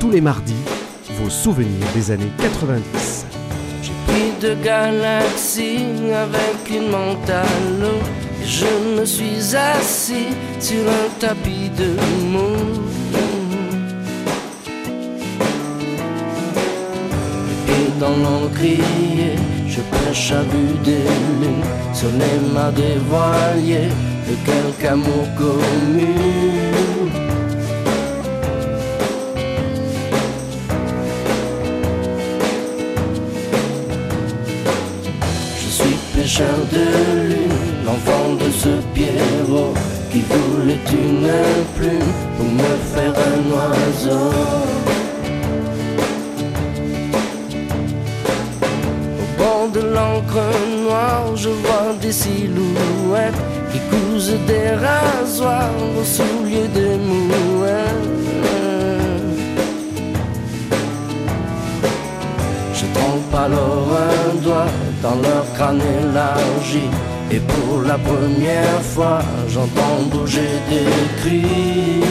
Tous les mardis, vos souvenirs des années 90. J'ai pris de galaxies avec une mentale. Je me suis assis sur un tapis de mots. Et dans l'encrier, je pêche à vue des lunes sur les de quelques amours communs. De lune, l'enfant de ce Pierrot qui voulait une plume pour me faire un oiseau. Au bord de l'encre noire, je vois des silhouettes qui cousent des rasoirs aux souliers des mouettes. Je trempe alors un doigt dans leur crâne élargi. Et pour la première fois j'entends bouger des cris.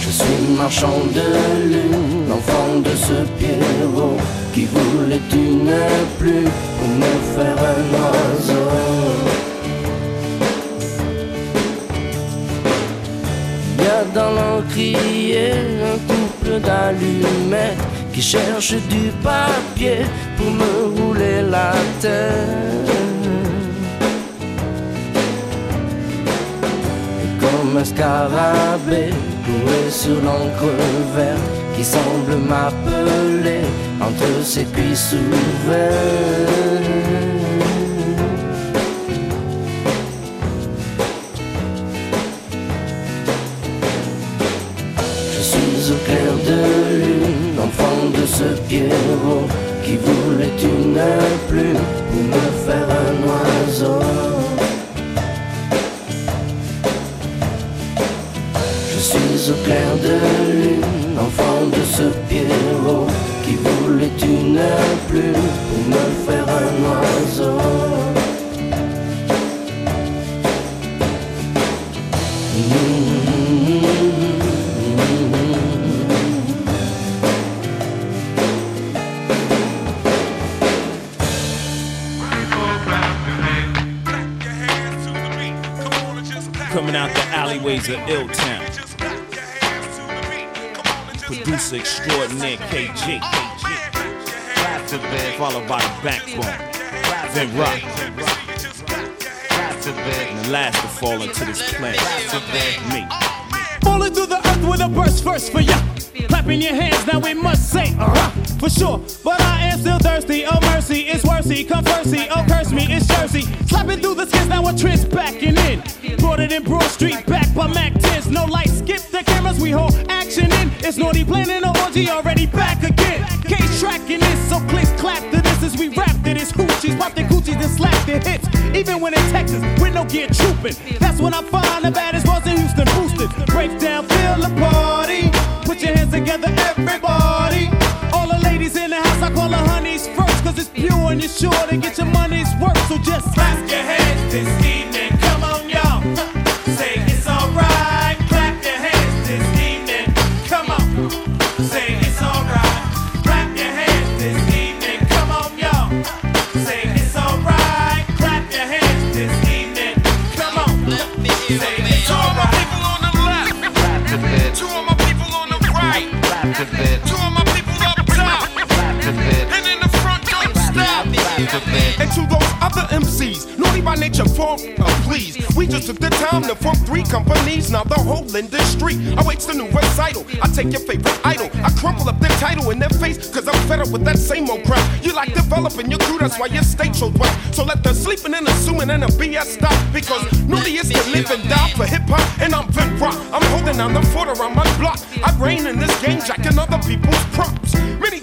Je suis marchand de lune, l'enfant de ce Pierrot Qui voulait une plume pour me faire un oiseau Dans l'encrier un couple d'allumettes qui cherche du papier pour me rouler la tête. Et comme un scarabée couré sur l'encre verte qui semble m'appeler entre ses cuisses ouvertes. Je suis au clair de lune, l'enfant de ce Pierrot qui voulait une plume pour me faire un oiseau. Je suis au clair de lune, l'enfant de ce Pierrot qui voulait une plume pour me faire un oiseau. Alleyways of Ill Town. Producer extraordinaire KG. Followed by the backbone. Then rock. And the last to fall into this planet. Me. Falling through the earth with a burst first for ya. Clapping your hands, now we must say, uh-huh, for sure. But I am still thirsty, oh mercy, it's worthy. Come firstly, oh curse me, it's Jersey. Slapping through the skins, now a trench backing in. Brought it in Broad Street, back by Mac 10s. No light, skip the cameras, we hold action in. It's naughty planning an orgy, already back again. Case tracking this, so click clap to this as we rap to this. Hoochies, pop their coochies and slap their hits. Even when in Texas, with no gear trooping. That's when I find the baddest ones in Houston boosted. Break down, feel the party. Put your hands together, everybody. All the ladies in the house, I call the honeys first. Cause it's pure and you're sure to get your money's worth. So just clap time to form three companies, now the whole industry I awaits the new recital. I take your favorite idol, I crumple up their title in their face, cause I'm fed up with that same old crap. You like developing your crew, that's why your state shows whack. So let the sleeping and assuming and the BS stop, because naughty is to live and die for hip hop, and I'm Vin Rock. I'm holding down the fort around my block. I reign in this game, jacking other people's props.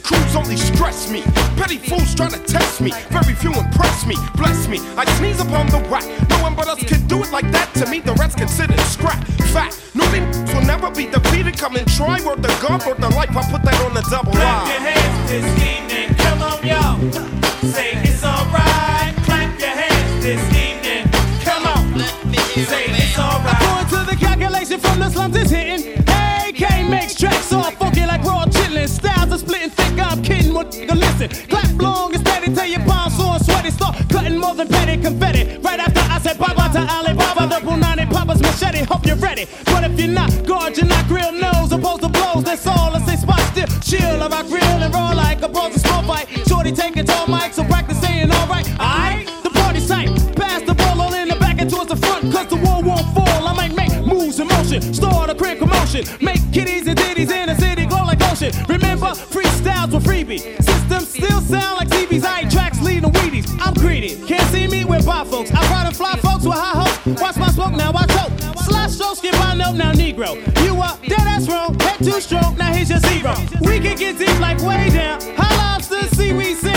Crews only stress me. Petty fools try to test me. Very few impress me. Bless me. I sneeze upon the whack. No one but us can do it like that. To me, the rest considered scrap. Fact. No, they will never be defeated. Come and try. Worth the gun, word the life. I put that on the double line. Clap long and steady. Tell your palms sore sweaty. Start cutting more than petty confetti. Right after I said bye bye to Alibaba, the Punani Papa's machete. Hope you're ready. But if you're not, guard your not grill nose. Opposed to blows, that's all. I say spot still. Chill, I rock real and roll like a bronze small fight. Shorty taking tall mic, so practice saying alright. Alright, the party's tight. Pass the ball all in the back and towards the front, cause the wall won't fall. I might make moves in motion. Start a quick commotion. Make kitties and ditties in the city glow like ocean. Remember, freestyles were freebie. Sound like TVs. I ain't tracks leading the Wheaties. I'm greedy. Can't see me with by folks. I ride and fly folks with high hopes. Watch my smoke, now I choke. Slash show, skip by note, now Negro. You up, dead ass wrong. Head too strong, now here's your zero. We can get deep like way down. High lobsters, seaweed, sand,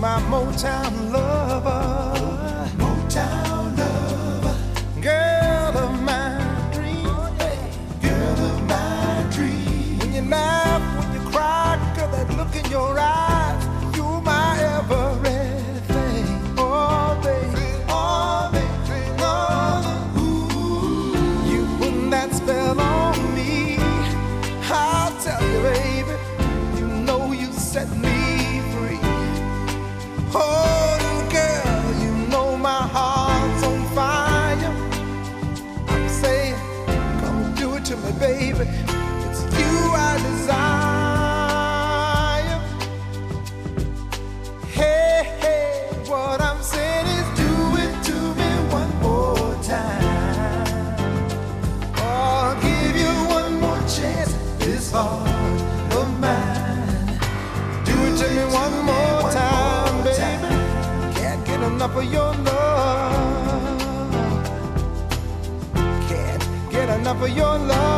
my Motown lover. for your love.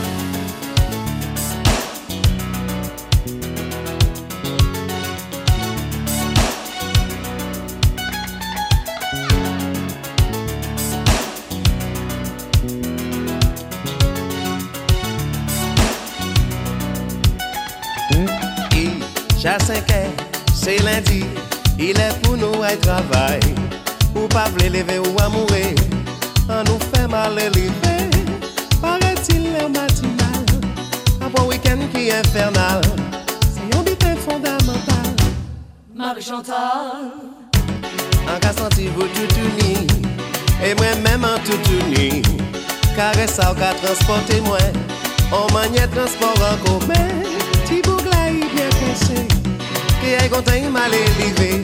à travail. Ou pas vle lever ou à mourir, on nous fait mal lever. Paraît-il le matinal, un bon week-end qui est infernal. C'est un but fondamental. Marie-Chantal En cas senti vous tout uni, et moi-même en tout uni. Caresse ça, qu'a transporter moi, on maniait transport en commun. Ti bougla y bien caché, qui est content il m'a élevé.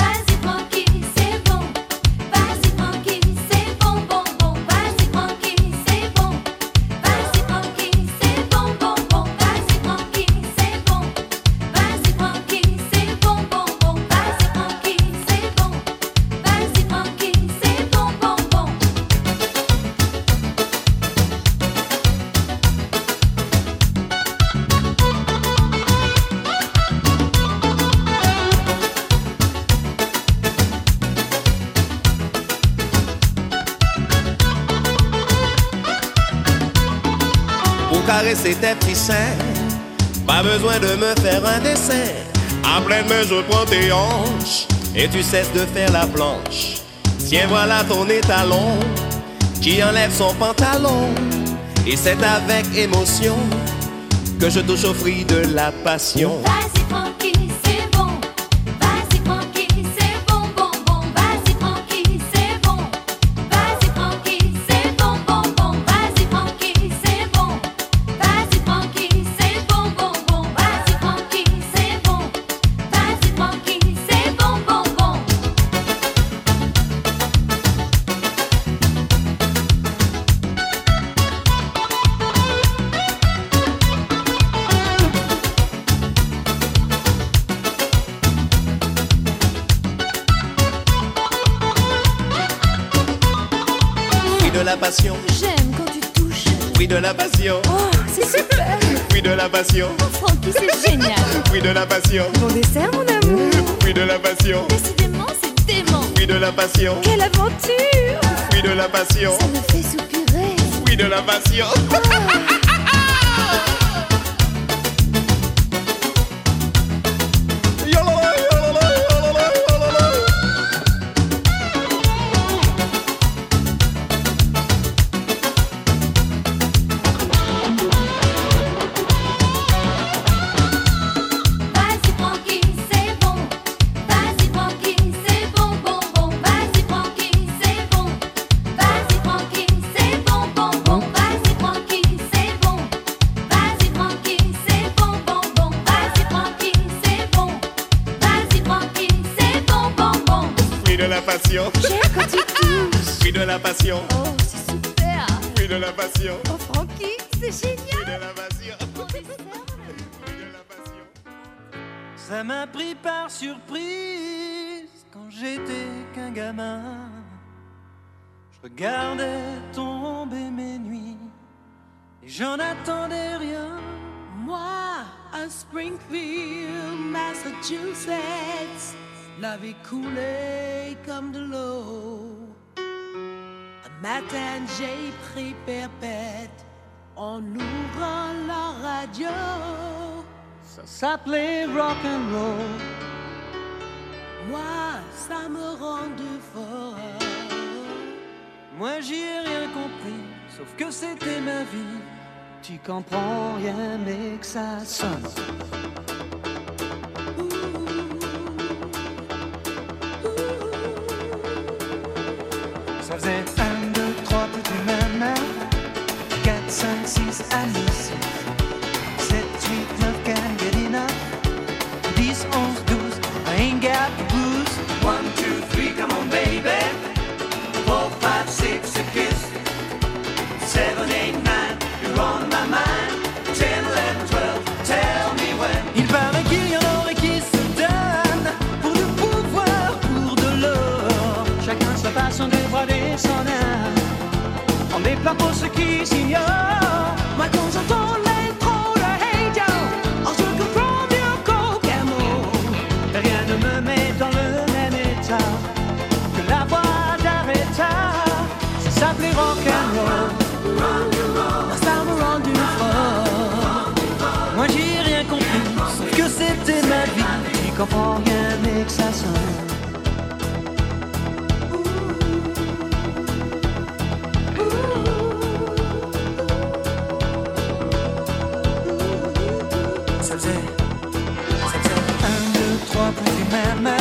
Caresser tes petits pas besoin de me faire un dessin. À pleine main, je prends tes hanches et tu cesses de faire la planche. Tiens, voilà ton étalon qui enlève son pantalon. Et c'est avec émotion que je touche au fruit de la passion. Passion, Oh, Francky, c'est génial. fruit de la passion, Bon dessert, mon amour. fruit de la passion, Décidément, c'est dément. fruit de la passion, Quelle aventure fruit de la passion, Ça me fait soupirer. fruit de la passion. Vas-y passion. J'aime quand tu touches. Fruit de la passion. Oh, c'est super. De la passion. Oh, Francky, c'est génial. Fruit oh, de la passion. Ça m'a pris par surprise quand j'étais qu'un gamin. Je regardais tomber mes nuits et j'en attendais rien. Moi, à Springfield, Massachusetts la vie coulait comme de l'eau. Un matin, j'ai pris perpète en ouvrant la radio. Ça s'appelait rock and roll. Moi, ça me rendait fort. Moi, j'y ai rien compris, sauf que c'était ma vie. Tu comprends rien, mais que ça sonne. Pour ce qui s'y a, moi quand j'entends l'intro, le héros, je ne comprends bien aucun mot. Rien ne me met dans le même état Que la voix d'arrêt, ça ne me rend plus qu'à moi Ça m'a rendu froid Moi j'ai rien compris. Que c'était ma vie, je comprends rien mais que ça s'en man, man.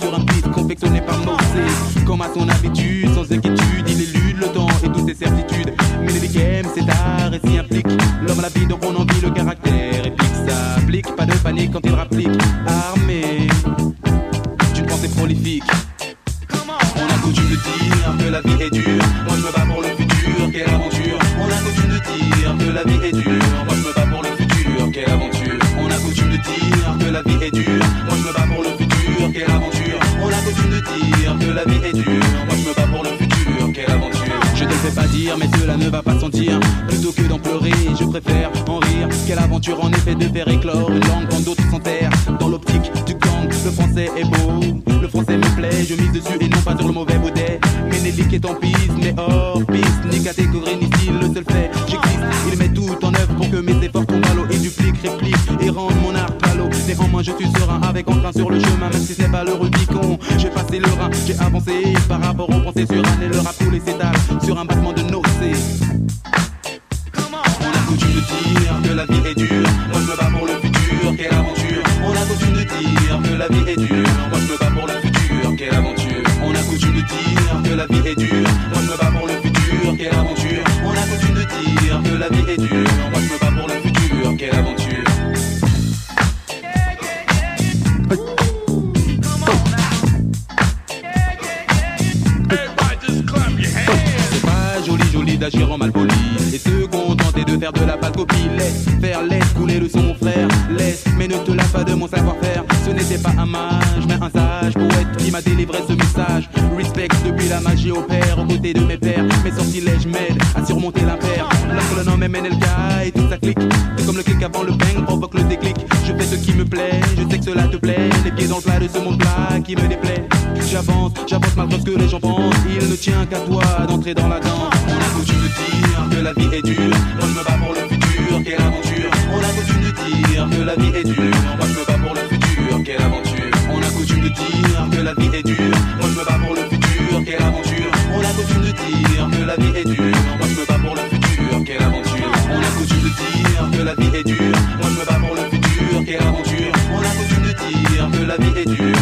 Sur un beat confectionné par Mosé. Comme à son habitude, sans inquiétude, il élude le temps et toutes ses certitudes. Mais les games, c'est art et s'y implique. L'homme à la vie, donc on en vit le caractère épique. Ça applique, pas de panique quand il rapplique. Armé ne va pas sentir. Plutôt que d'en pleurer, je préfère en rire. Quelle aventure en effet de faire éclore une langue quand d'autres s'enterrent. Dans l'optique du gang, le français est beau. Le français me plaît, je mise dessus et non pas sur le mauvais baudet. Ménélique est en piste, mais hors piste. Ni catégorie ni style, le seul fait, je suis serein avec entrain sur le chemin, même si c'est pas le Rubicon. J'ai passé le rein, j'ai avancé par rapport aux pensées sur un et le rap tous les s'étale sur un battement de nocées. On a coutume de dire que la vie est dure. Moi je me bats pour le futur, quelle aventure. On a coutume de dire que la vie est dure. Moi je me bats pour le futur, quelle aventure. On a coutume de dire que la vie est dure. Moi je me bats pour le futur, quelle aventure. On a coutume de dire que la vie est dure. Moi depuis la magie au père Aux côtés de mes pères, mes sortilèges m'aident À surmonter l'impair Lorsque le nom est MNLK et tout ça clique. C'est comme le clic avant le bang provoque le déclic. Je fais ce qui me plaît, je sais que cela te plaît. Les pieds dans le plat de ce monde plat qui me déplaît. J'avance, j'avance malgré ce que les gens pensent. Il ne tient qu'à toi d'entrer dans la danse. On a coutume de dire que la vie est dure. Moi je me bats pour le futur, quelle aventure. On a coutume de dire que la vie est dure. Moi je me bats pour le futur, quelle aventure. On a coutume de dire que la vie est dure. Moi je me bats pour le futur, quelle aventure de dire que la vie est dure. Moi je me bats pour le futur, quelle aventure. On a coutume de dire que la vie est dure. Moi je me bats pour le futur, quelle aventure. On a coutume de dire que la vie est dure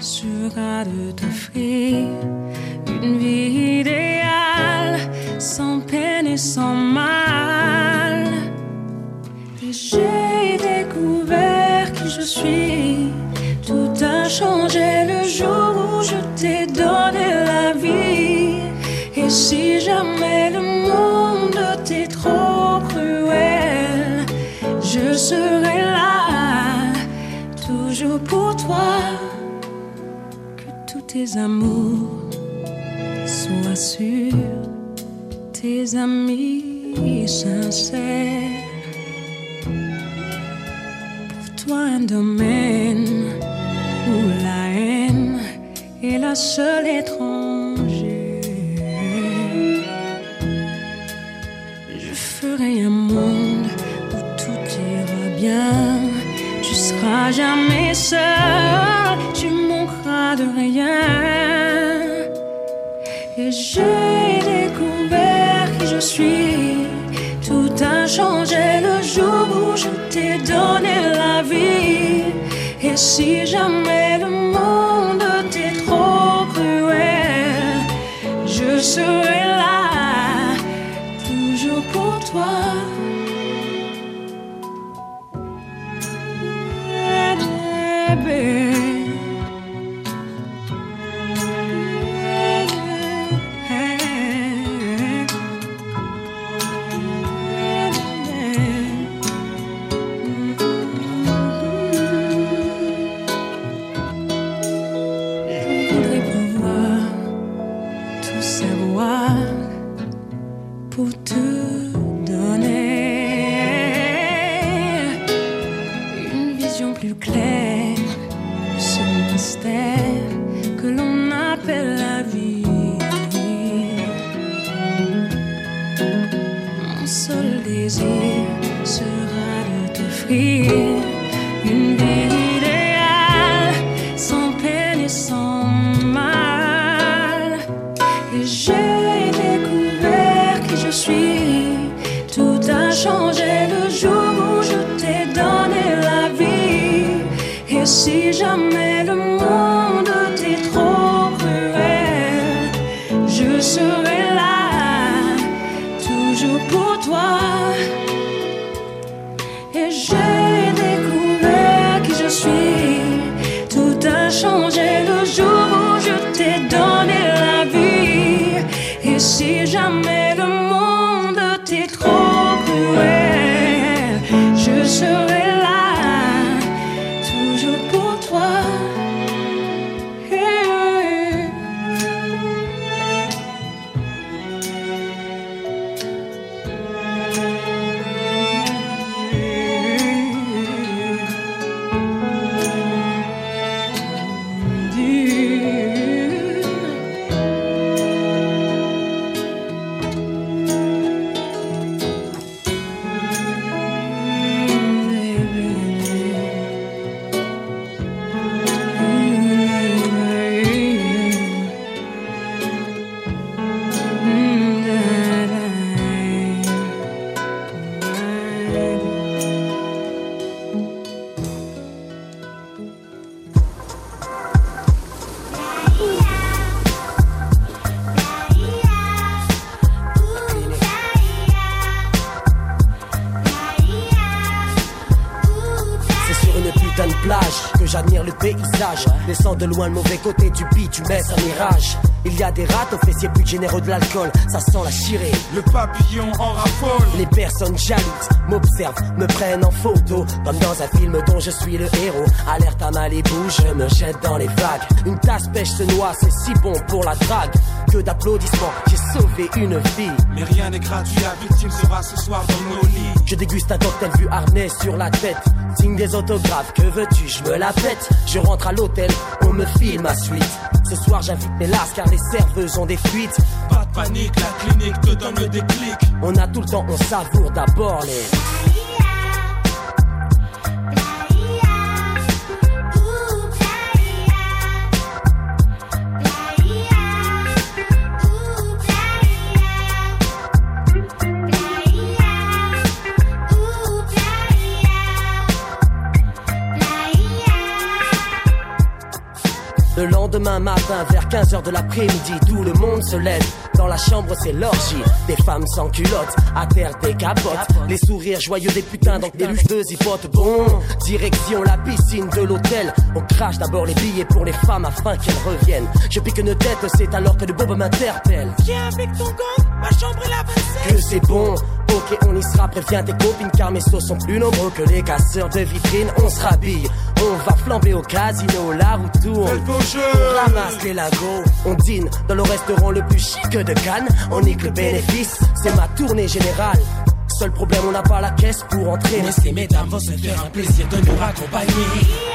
sera de t'offrir une vie idéale, sans peine et sans mal. J'ai découvert qui je suis. Tout a changé le jour où je t'ai donné la vie. Et si jamais le monde t'est trop cruel, je serai tes amours sois sûr, tes amis sincères. Pour toi, un domaine où la haine est la seule étrangère. Je ferai un monde où tout ira bien. Tu seras jamais seul, tu de rien. Et j'ai découvert qui je suis. Tout a changé le jour où je t'ai donné la vie. Et si jamais le monde t'est trop cruel, je serai là, tout savoir pour te de loin le mauvais côté du bitume, un mirage. Il y a des rats aux fessiers plus généreux de l'alcool, ça sent la chirée. Le papillon en raffole. Les personnes jalouses m'observent, me prennent en photo, comme dans un film dont je suis le héros. Alerte à Malibu, je me jette dans les vagues. Une tasse pêche se noie, c'est si bon pour la drague. Que d'applaudissements, j'ai sauvé une vie. Mais rien n'est gratuit, la victime sera ce soir dans nos lits. Je déguste un cocktail vu harnais sur la tête. Signe des autographes, que veux-tu, je me la pète. Je rentre à l'hôtel, on me file ma suite. Ce soir j'invite mes lasses car les serveuses ont des fuites. Pas de panique, la clinique te donne le déclic. On a tout le temps, on savoure d'abord les. Le lendemain matin, vers 15h de l'après-midi, tout le monde se lève. Dans la chambre, c'est l'orgie. Des femmes sans culottes, à terre des capotes. Les sourires joyeux des putains, donc des luveuses hypotes. Bon, direction la piscine de l'hôtel. On crache d'abord les billets pour les femmes afin qu'elles reviennent. Je pique une tête, c'est alors que le bob m'interpelle. Viens avec ton gang, ma chambre est la 27. Que c'est bon, ok, on y sera. Préviens tes copines car mes sauts sont plus nombreux que les casseurs de vitrines. On se rhabille, on va flamber au casino, la roue tourne. On ramasse les lagos, on dîne dans le restaurant le plus chic de Cannes. On nique le bénéfice, c'est ma tournée générale. Seul problème, on n'a pas la caisse pour entrer. Mais ces mesdames vont se faire un plaisir de nous raccompagner.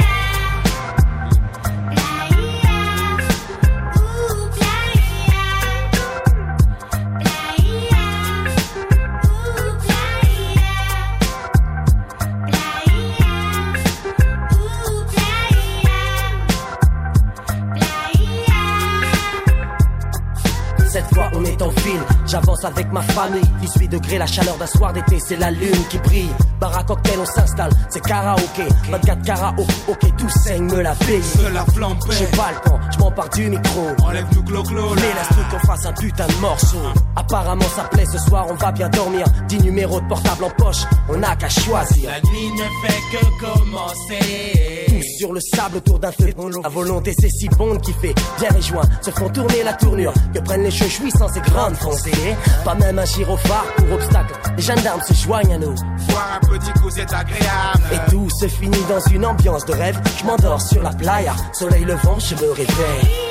J'avance avec ma famille. 18 degrés, la chaleur d'un soir d'été, c'est la lune qui brille. Bar à cocktail, on s'installe, c'est karaoké. 24 karaoké, ok, tout saigne, me la paye. De la. J'ai pas le temps, je m'empare du micro. Enlève-nous clo-clo. Mais laisse-nous qu'on fasse un putain de morceau. Apparemment ça plaît, ce soir on va bien dormir. 10 numéros de portable en poche, on n'a qu'à choisir. La nuit ne fait que commencer. Sur le sable autour d'un feu La volonté c'est si bon qui fait bien les joints. Se font tourner la tournure. Que prennent les cheveux sans ces grandes foncées. Pas même un gyrophare pour obstacle. Les gendarmes se joignent à nous. Boire un petit coup, c'est agréable. Et tout se finit dans une ambiance de rêve. Je m'endors sur la playa. Soleil levant, je me réveille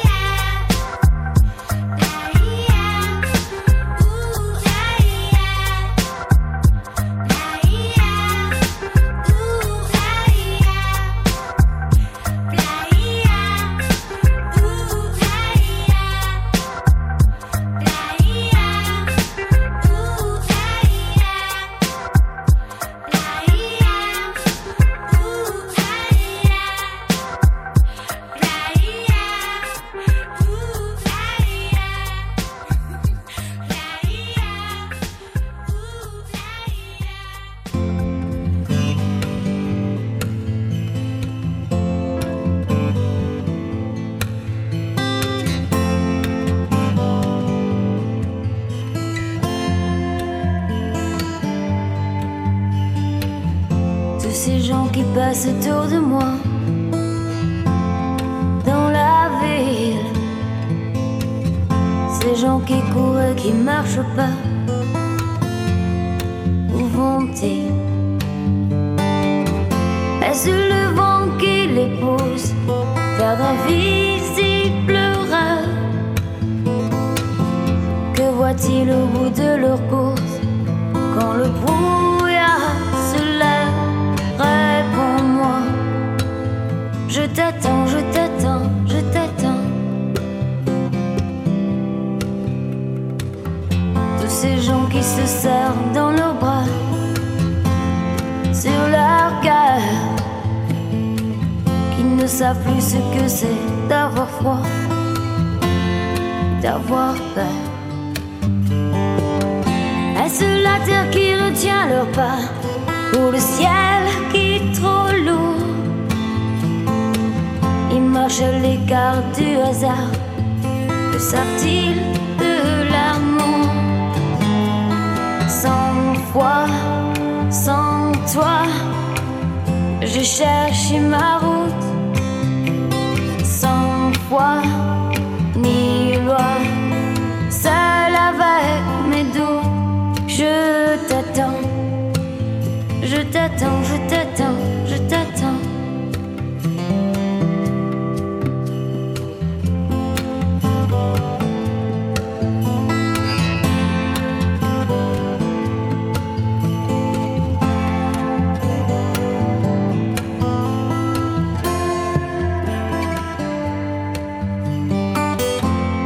t'attends, je t'attends, je t'attends.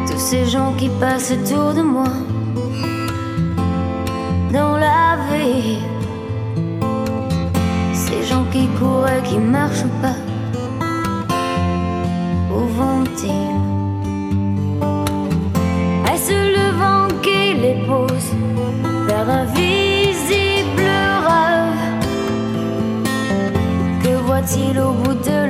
Tous ces gens qui passent autour de moi dans la vie parcours qui marche pas. Où vont-ils Est-ce le vent qui les pose vers un visible rêve? Que voit-il au bout de